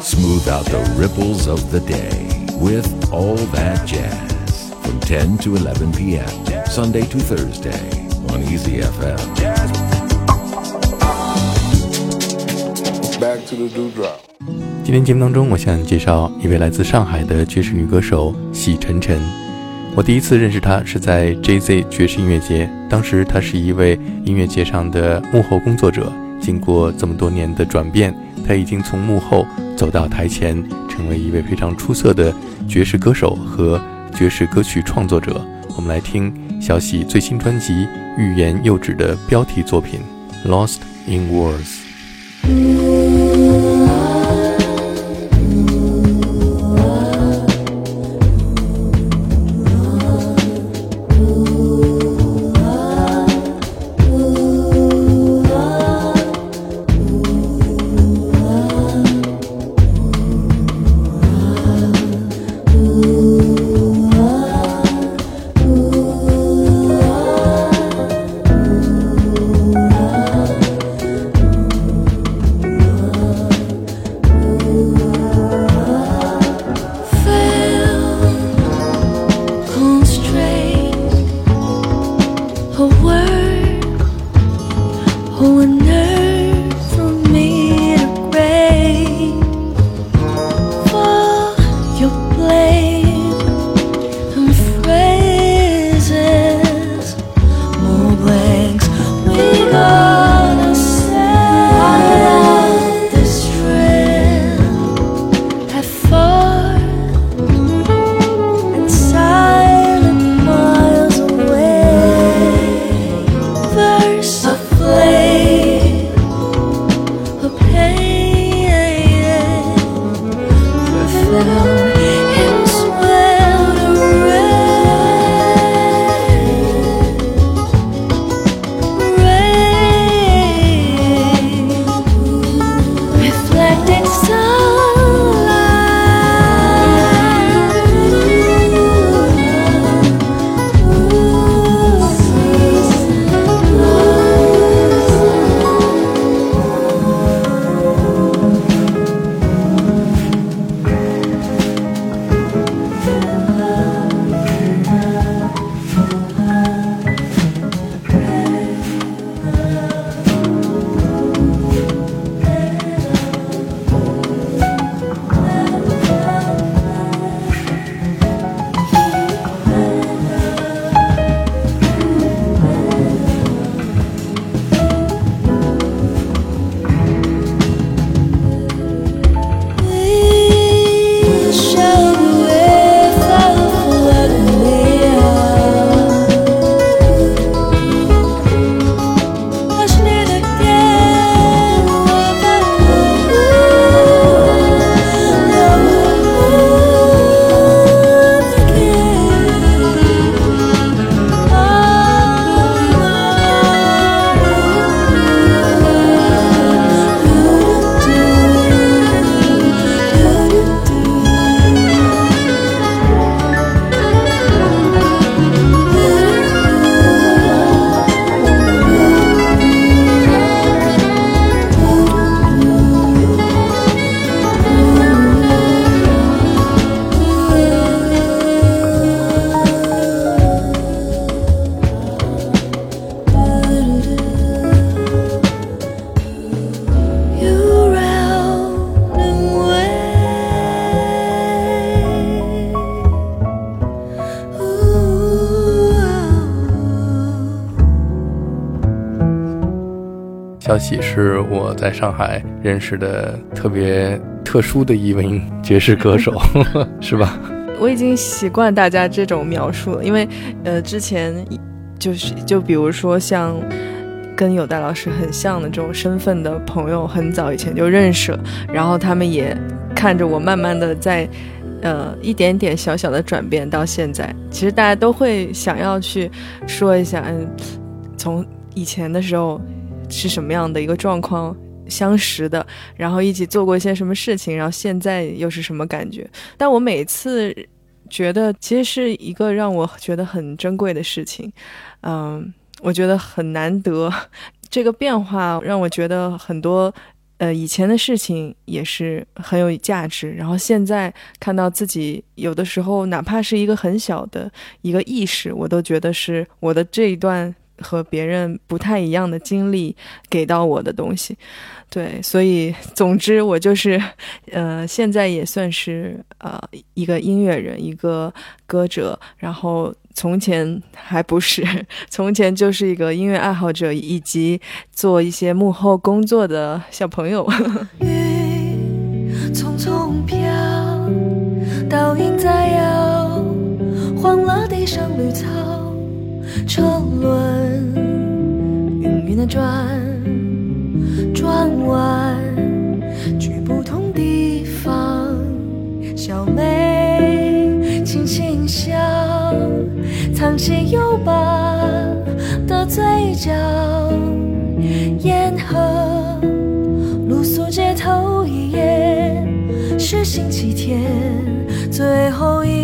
Smooth out the ripples of the day with all that jazz from 10 to 11 p.m. Sunday to Thursday on Easy FM. Back to the dewdrop. 今天节目当中，我向介绍一位来自上海的爵士女歌手喜晨晨。我第一次认识她是在 JZ 爵士音乐节，当时她是一位音乐节上的幕后工作者。经过这么多年的转变，他已经从幕后走到台前，成为一位非常出色的爵士歌手和爵士歌曲创作者。我们来听小喜最新专辑《欲言又止》的标题作品《Lost in Words》。也是我在上海认识的特别特殊的一位 爵士歌手，是吧？我已经习惯大家这种描述了，因为呃，之前就是就比如说像跟有代老师很像的这种身份的朋友，很早以前就认识了，然后他们也看着我慢慢的在呃一点点小小的转变到现在，其实大家都会想要去说一下，嗯，从以前的时候。是什么样的一个状况相识的，然后一起做过一些什么事情，然后现在又是什么感觉？但我每次觉得，其实是一个让我觉得很珍贵的事情，嗯，我觉得很难得，这个变化让我觉得很多。呃，以前的事情也是很有价值，然后现在看到自己有的时候，哪怕是一个很小的一个意识，我都觉得是我的这一段和别人不太一样的经历给到我的东西。对，所以总之我就是，呃，现在也算是呃一个音乐人，一个歌者，然后。从前还不是，从前就是一个音乐爱好者，以及做一些幕后工作的小朋友。雨匆匆飘，倒影在摇，黄了地上绿草，车轮晕晕的转，转弯去不同地方，小妹轻轻笑。藏起忧疤的嘴角，沿河露宿街头一夜，是星期天最后一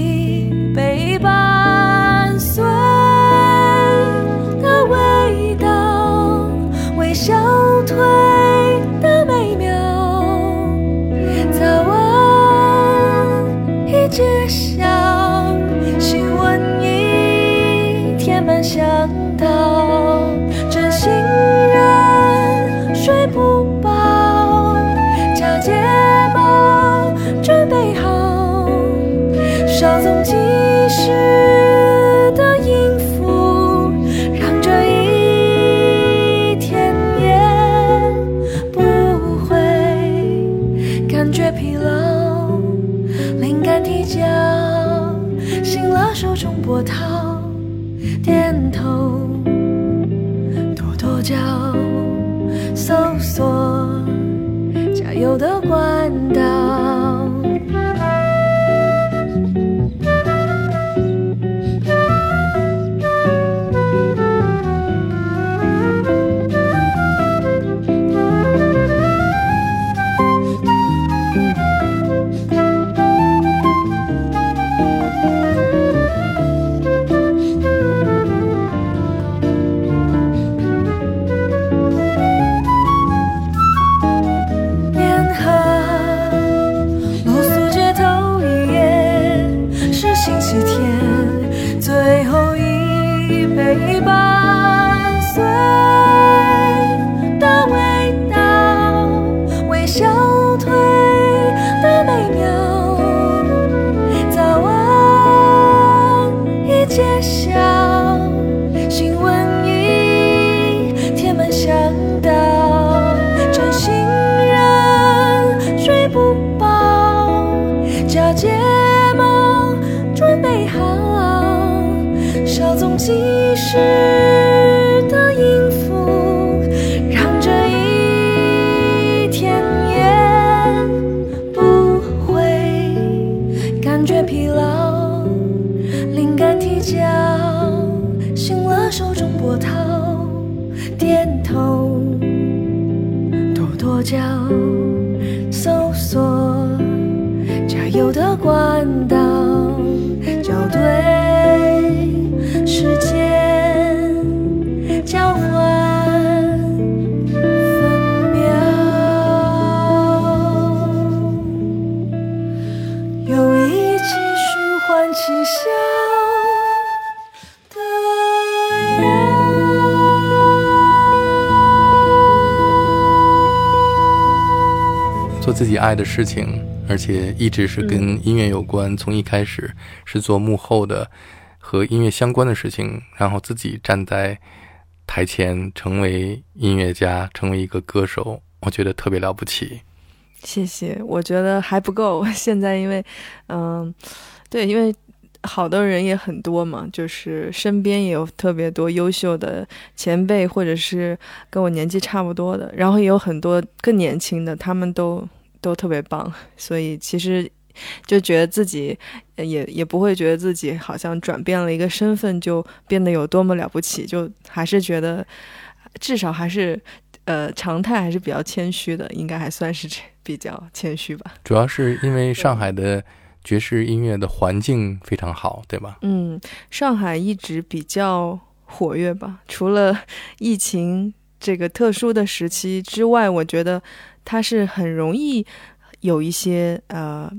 觉疲劳。灵感提交，醒了手中波涛。点头，跺跺脚，搜索加油的关陪伴随叫搜索加油的管道。自己爱的事情，而且一直是跟音乐有关。从一开始是做幕后的和音乐相关的事情，然后自己站在台前成为音乐家，成为一个歌手，我觉得特别了不起。谢谢，我觉得还不够。现在因为，嗯，对，因为好的人也很多嘛，就是身边也有特别多优秀的前辈，或者是跟我年纪差不多的，然后也有很多更年轻的，他们都。都特别棒，所以其实就觉得自己也也不会觉得自己好像转变了一个身份就变得有多么了不起，就还是觉得至少还是呃常态还是比较谦虚的，应该还算是比较谦虚吧。主要是因为上海的爵士音乐的环境非常好，对吧？嗯，上海一直比较活跃吧，除了疫情这个特殊的时期之外，我觉得。它是很容易有一些呃，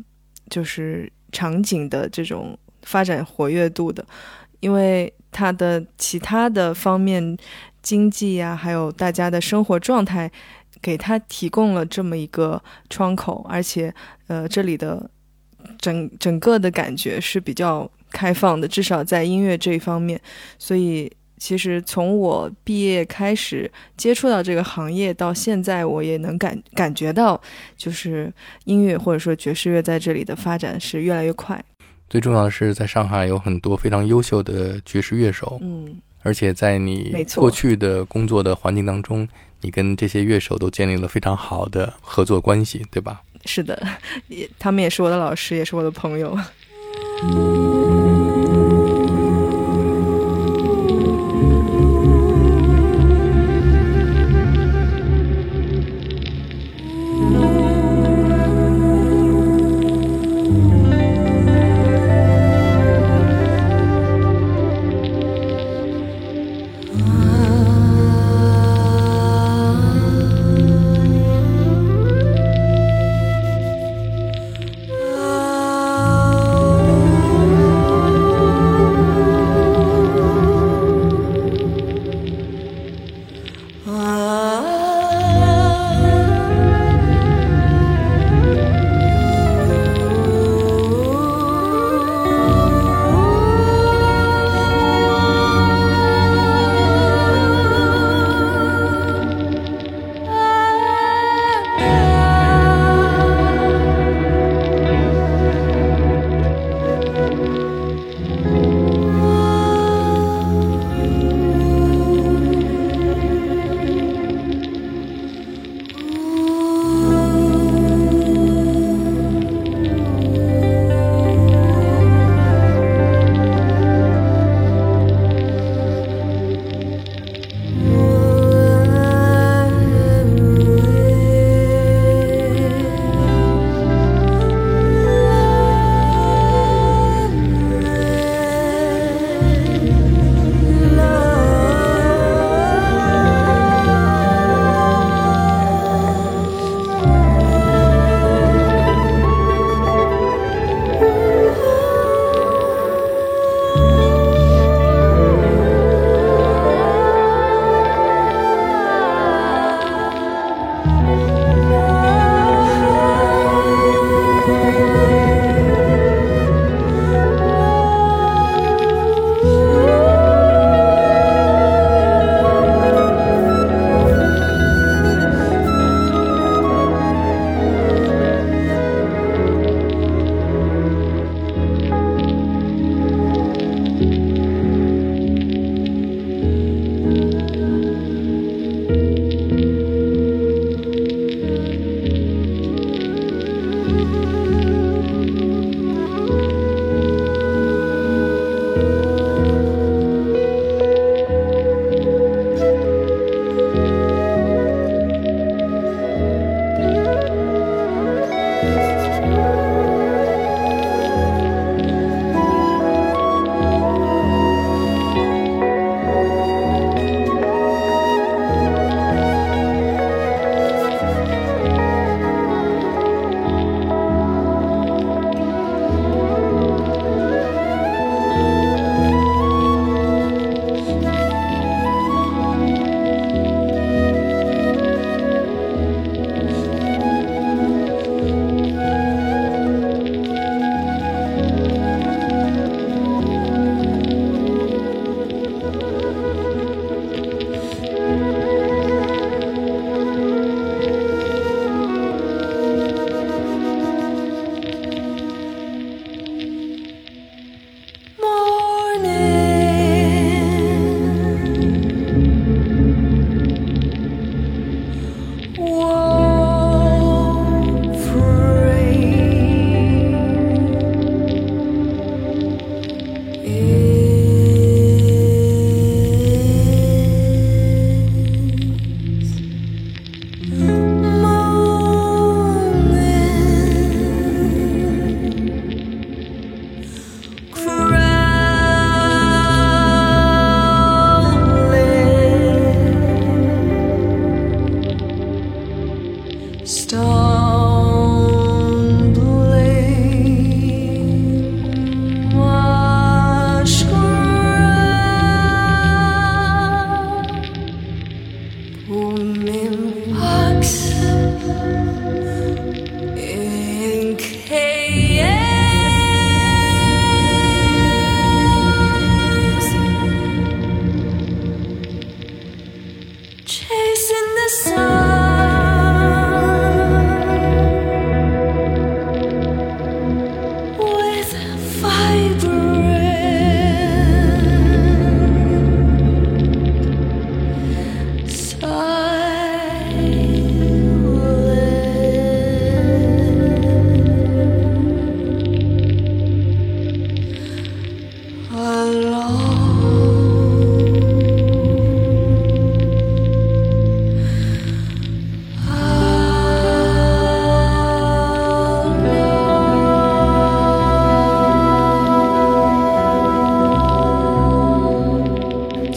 就是场景的这种发展活跃度的，因为它的其他的方面，经济呀，还有大家的生活状态，给他提供了这么一个窗口，而且呃，这里的整整个的感觉是比较开放的，至少在音乐这一方面，所以。其实从我毕业开始接触到这个行业到现在，我也能感感觉到，就是音乐或者说爵士乐在这里的发展是越来越快。最重要的是，在上海有很多非常优秀的爵士乐手，嗯，而且在你过去的工作的环境当中，你跟这些乐手都建立了非常好的合作关系，对吧？是的，也他们也是我的老师，也是我的朋友。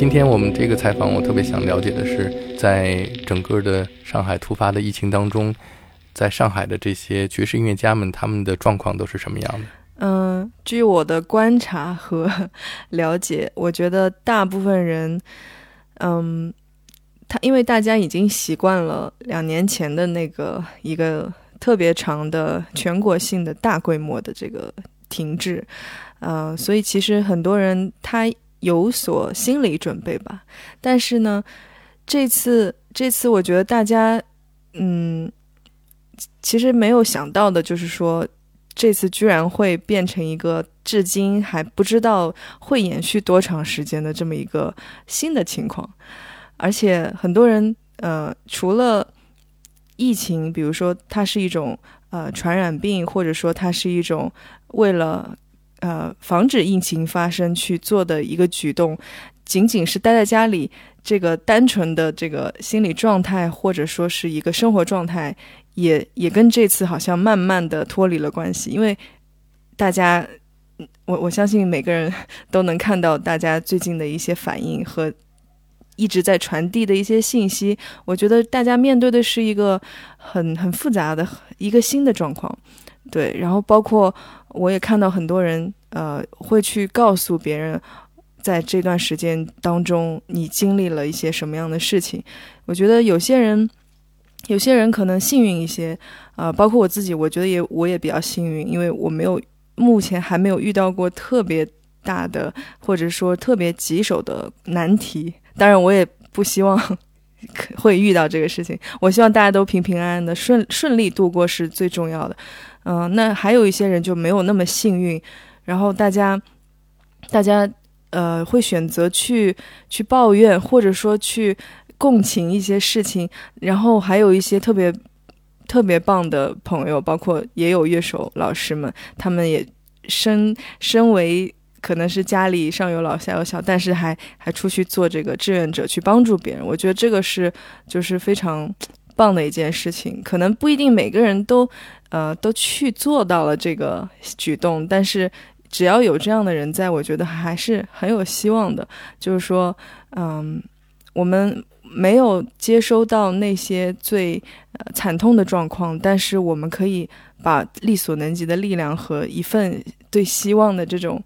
今天我们这个采访，我特别想了解的是，在整个的上海突发的疫情当中，在上海的这些爵士音乐家们，他们的状况都是什么样的？嗯，据我的观察和了解，我觉得大部分人，嗯，他因为大家已经习惯了两年前的那个一个特别长的全国性的大规模的这个停滞，呃，所以其实很多人他有所心理准备吧。但是呢，这次这次我觉得大家，嗯，其实没有想到的就是说。这次居然会变成一个至今还不知道会延续多长时间的这么一个新的情况，而且很多人呃，除了疫情，比如说它是一种呃传染病，或者说它是一种为了呃防止疫情发生去做的一个举动，仅仅是待在家里这个单纯的这个心理状态，或者说是一个生活状态。也也跟这次好像慢慢的脱离了关系，因为大家，我我相信每个人都能看到大家最近的一些反应和一直在传递的一些信息。我觉得大家面对的是一个很很复杂的一个新的状况，对。然后包括我也看到很多人呃会去告诉别人，在这段时间当中你经历了一些什么样的事情。我觉得有些人。有些人可能幸运一些，啊，包括我自己，我觉得也我也比较幸运，因为我没有目前还没有遇到过特别大的或者说特别棘手的难题。当然，我也不希望 会遇到这个事情。我希望大家都平平安安的、顺顺利度过是最重要的。嗯，那还有一些人就没有那么幸运，然后大家大家呃会选择去去抱怨，或者说去。共情一些事情，然后还有一些特别特别棒的朋友，包括也有乐手老师们，他们也身身为可能是家里上有老下有小，但是还还出去做这个志愿者去帮助别人。我觉得这个是就是非常棒的一件事情。可能不一定每个人都呃都去做到了这个举动，但是只要有这样的人在，我觉得还是很有希望的。就是说，嗯，我们。没有接收到那些最呃惨痛的状况，但是我们可以把力所能及的力量和一份对希望的这种，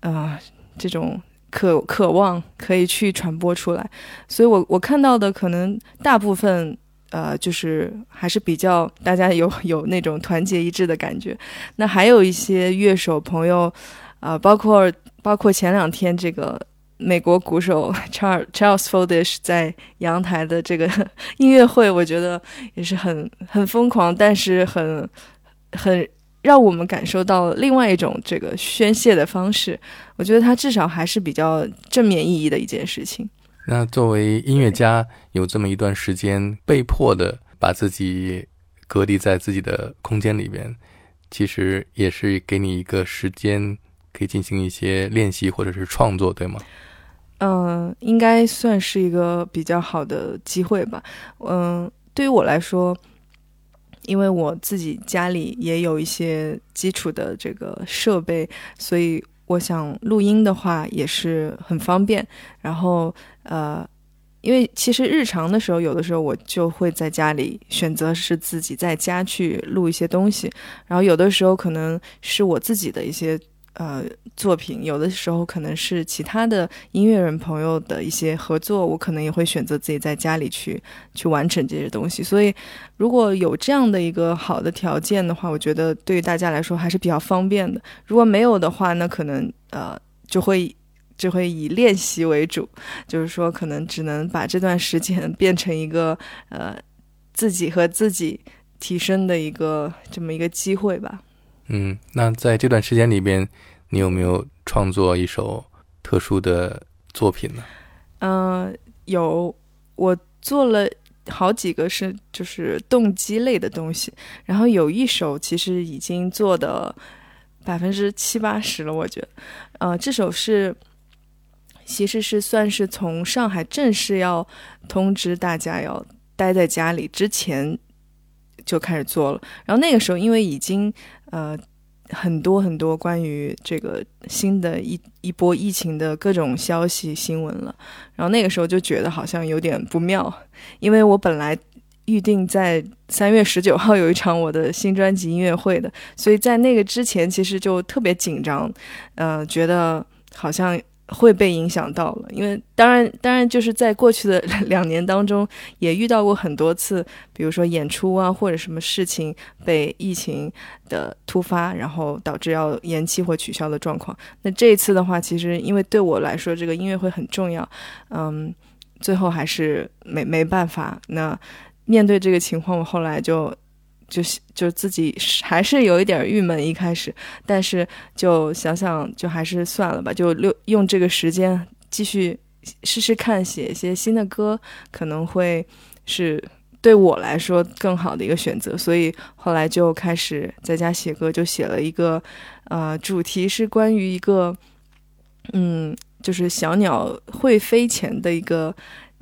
呃，这种渴渴望可以去传播出来。所以，我我看到的可能大部分呃，就是还是比较大家有有那种团结一致的感觉。那还有一些乐手朋友，啊，包括包括前两天这个。美国鼓手 Charles Charles Foldish 在阳台的这个 音乐会，我觉得也是很很疯狂，但是很很让我们感受到另外一种这个宣泄的方式。我觉得他至少还是比较正面意义的一件事情。那作为音乐家，有这么一段时间被迫的把自己隔离在自己的空间里边，其实也是给你一个时间可以进行一些练习或者是创作，对吗？嗯，应该算是一个比较好的机会吧。嗯，对于我来说，因为我自己家里也有一些基础的这个设备，所以我想录音的话也是很方便。然后，呃，因为其实日常的时候，有的时候我就会在家里选择是自己在家去录一些东西，然后有的时候可能是我自己的一些。呃，作品有的时候可能是其他的音乐人朋友的一些合作，我可能也会选择自己在家里去去完成这些东西。所以，如果有这样的一个好的条件的话，我觉得对于大家来说还是比较方便的。如果没有的话，那可能呃就会就会以练习为主，就是说可能只能把这段时间变成一个呃自己和自己提升的一个这么一个机会吧。嗯，那在这段时间里边，你有没有创作一首特殊的作品呢？嗯，有，我做了好几个是就是动机类的东西，然后有一首其实已经做的百分之七八十了，我觉得，呃，这首是其实是算是从上海正式要通知大家要待在家里之前就开始做了，然后那个时候因为已经。呃，很多很多关于这个新的一一波疫情的各种消息新闻了，然后那个时候就觉得好像有点不妙，因为我本来预定在三月十九号有一场我的新专辑音乐会的，所以在那个之前其实就特别紧张，呃，觉得好像。会被影响到了，因为当然，当然就是在过去的两 年当中，也遇到过很多次，比如说演出啊，或者什么事情被疫情的突发，然后导致要延期或取消的状况。那这一次的话，其实因为对我来说，这个音乐会很重要，嗯，最后还是没没办法。那面对这个情况，我后来就。就就自己还是有一点郁闷一开始，但是就想想就还是算了吧，就用用这个时间继续试试看写一些新的歌，可能会是对我来说更好的一个选择。所以后来就开始在家写歌，就写了一个呃主题是关于一个嗯就是小鸟会飞前的一个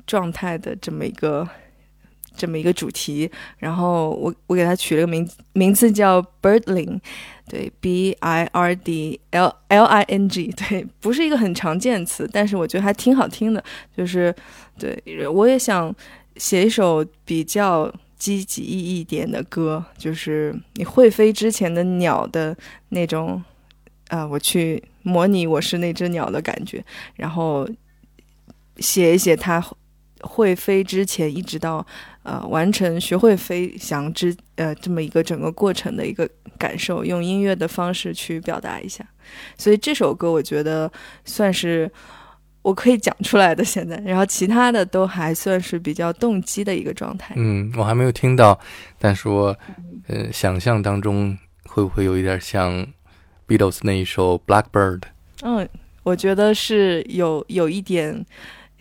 状态的这么一个。这么一个主题，然后我我给它取了个名名字叫 Birdling，对，B I R D L L I N G，对，不是一个很常见词，但是我觉得还挺好听的。就是对我也想写一首比较积极一点的歌，就是你会飞之前的鸟的那种，啊，我去模拟我是那只鸟的感觉，然后写一写它会飞之前一直到。呃，完成学会飞翔之呃这么一个整个过程的一个感受，用音乐的方式去表达一下。所以这首歌我觉得算是我可以讲出来的现在，然后其他的都还算是比较动机的一个状态。嗯，我还没有听到，但是我呃想象当中会不会有一点像 Beatles 那一首 Blackbird？嗯，我觉得是有有一点。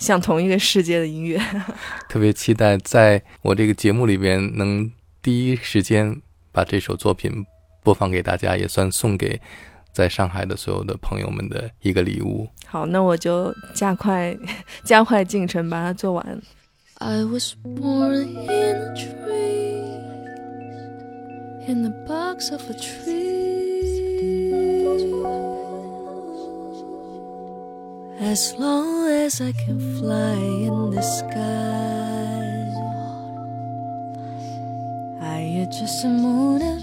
像同一个世界的音乐，特别期待在我这个节目里边能第一时间把这首作品播放给大家，也算送给在上海的所有的朋友们的一个礼物。好，那我就加快加快进程把它做完。I was born in a tree, in the box of a tree. As long as I can fly in the sky, I adjust the moon and